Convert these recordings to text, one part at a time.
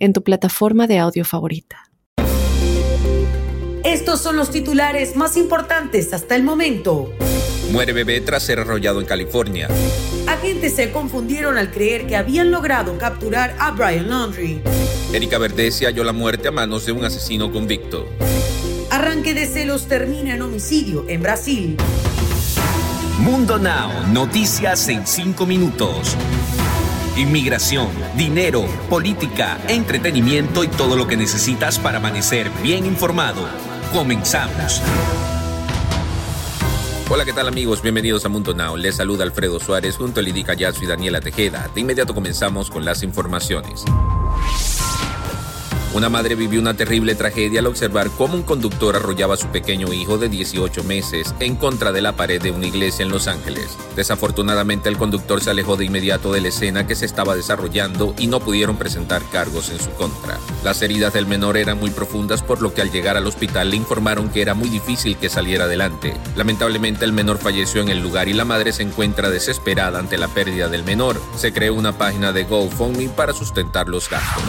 en tu plataforma de audio favorita. Estos son los titulares más importantes hasta el momento. Muere bebé tras ser arrollado en California. Agentes se confundieron al creer que habían logrado capturar a Brian Laundry. Erika Verdesi halló la muerte a manos de un asesino convicto. Arranque de celos termina en homicidio en Brasil. Mundo Now, noticias en 5 minutos. Inmigración, dinero, política, entretenimiento y todo lo que necesitas para amanecer bien informado. Comenzamos. Hola, ¿qué tal amigos? Bienvenidos a Mundo Now. Les saluda Alfredo Suárez junto a Lidica Yasu y Daniela Tejeda. De inmediato comenzamos con las informaciones. Una madre vivió una terrible tragedia al observar cómo un conductor arrollaba a su pequeño hijo de 18 meses en contra de la pared de una iglesia en Los Ángeles. Desafortunadamente el conductor se alejó de inmediato de la escena que se estaba desarrollando y no pudieron presentar cargos en su contra. Las heridas del menor eran muy profundas por lo que al llegar al hospital le informaron que era muy difícil que saliera adelante. Lamentablemente el menor falleció en el lugar y la madre se encuentra desesperada ante la pérdida del menor. Se creó una página de GoFundMe para sustentar los gastos.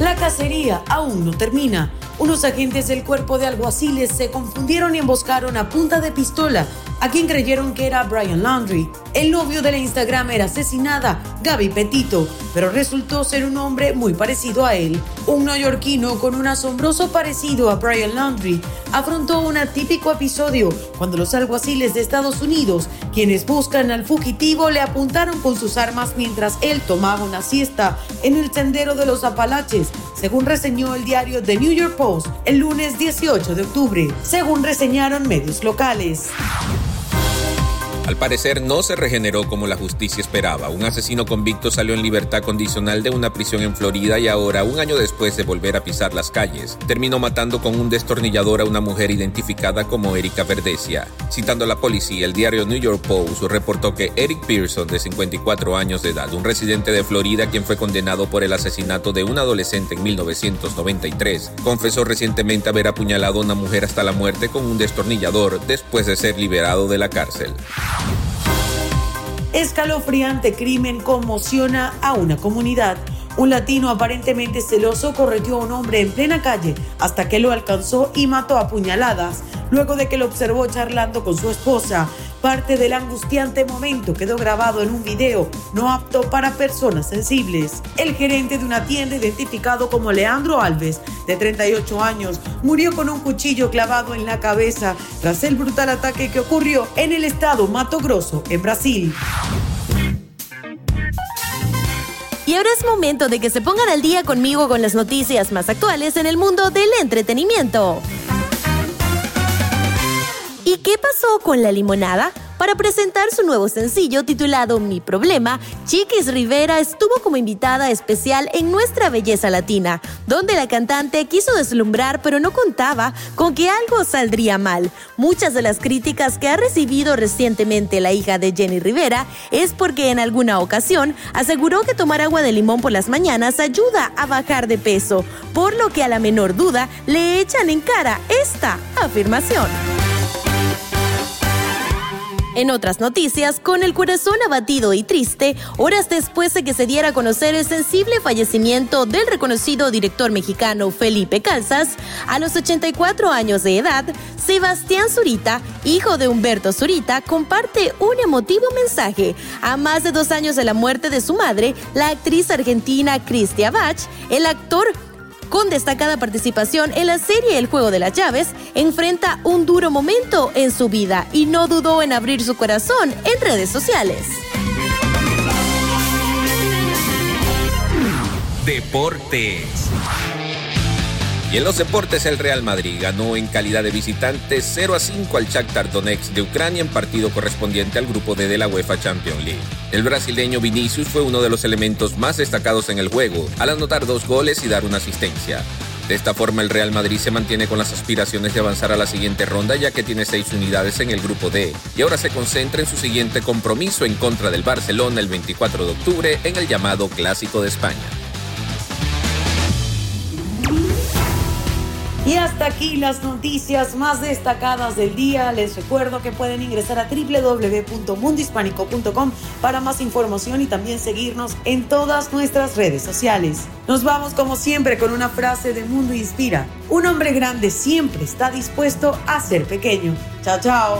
La cacería aún no termina. Unos agentes del cuerpo de alguaciles se confundieron y emboscaron a punta de pistola a quien creyeron que era Brian Laundry. El novio de la Instagram era asesinada, Gaby Petito, pero resultó ser un hombre muy parecido a él. Un neoyorquino con un asombroso parecido a Brian Laundry afrontó un atípico episodio cuando los alguaciles de Estados Unidos, quienes buscan al fugitivo, le apuntaron con sus armas mientras él tomaba una siesta en el sendero de los Apalaches, según reseñó el diario The New York Post el lunes 18 de octubre, según reseñaron medios locales. Al parecer no se regeneró como la justicia esperaba. Un asesino convicto salió en libertad condicional de una prisión en Florida y ahora, un año después de volver a pisar las calles, terminó matando con un destornillador a una mujer identificada como Erika Verdesia. Citando la policía, el diario New York Post reportó que Eric Pearson, de 54 años de edad, un residente de Florida quien fue condenado por el asesinato de un adolescente en 1993, confesó recientemente haber apuñalado a una mujer hasta la muerte con un destornillador después de ser liberado de la cárcel. Escalofriante crimen conmociona a una comunidad. Un latino aparentemente celoso correteó a un hombre en plena calle hasta que lo alcanzó y mató a puñaladas, luego de que lo observó charlando con su esposa. Parte del angustiante momento quedó grabado en un video no apto para personas sensibles. El gerente de una tienda identificado como Leandro Alves, de 38 años, murió con un cuchillo clavado en la cabeza tras el brutal ataque que ocurrió en el estado Mato Grosso, en Brasil. Y ahora es momento de que se pongan al día conmigo con las noticias más actuales en el mundo del entretenimiento. ¿Y qué pasó con la limonada? Para presentar su nuevo sencillo titulado Mi Problema, Chiquis Rivera estuvo como invitada especial en Nuestra Belleza Latina, donde la cantante quiso deslumbrar pero no contaba con que algo saldría mal. Muchas de las críticas que ha recibido recientemente la hija de Jenny Rivera es porque en alguna ocasión aseguró que tomar agua de limón por las mañanas ayuda a bajar de peso, por lo que a la menor duda le echan en cara esta afirmación. En otras noticias, con el corazón abatido y triste, horas después de que se diera a conocer el sensible fallecimiento del reconocido director mexicano Felipe Calzas, a los 84 años de edad, Sebastián Zurita, hijo de Humberto Zurita, comparte un emotivo mensaje. A más de dos años de la muerte de su madre, la actriz argentina Cristia Bach, el actor con destacada participación en la serie El juego de las llaves, enfrenta un duro momento en su vida y no dudó en abrir su corazón en redes sociales. Deportes. En los deportes el Real Madrid ganó en calidad de visitante 0 a 5 al Shakhtar Donetsk de Ucrania en partido correspondiente al grupo D de la UEFA Champions League. El brasileño Vinicius fue uno de los elementos más destacados en el juego, al anotar dos goles y dar una asistencia. De esta forma el Real Madrid se mantiene con las aspiraciones de avanzar a la siguiente ronda ya que tiene seis unidades en el grupo D y ahora se concentra en su siguiente compromiso en contra del Barcelona el 24 de octubre en el llamado Clásico de España. Y hasta aquí las noticias más destacadas del día. Les recuerdo que pueden ingresar a www.mundohispánico.com para más información y también seguirnos en todas nuestras redes sociales. Nos vamos como siempre con una frase de Mundo Inspira. Un hombre grande siempre está dispuesto a ser pequeño. Chao, chao.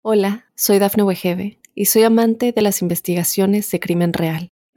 Hola, soy Dafne Wegebe y soy amante de las investigaciones de crimen real.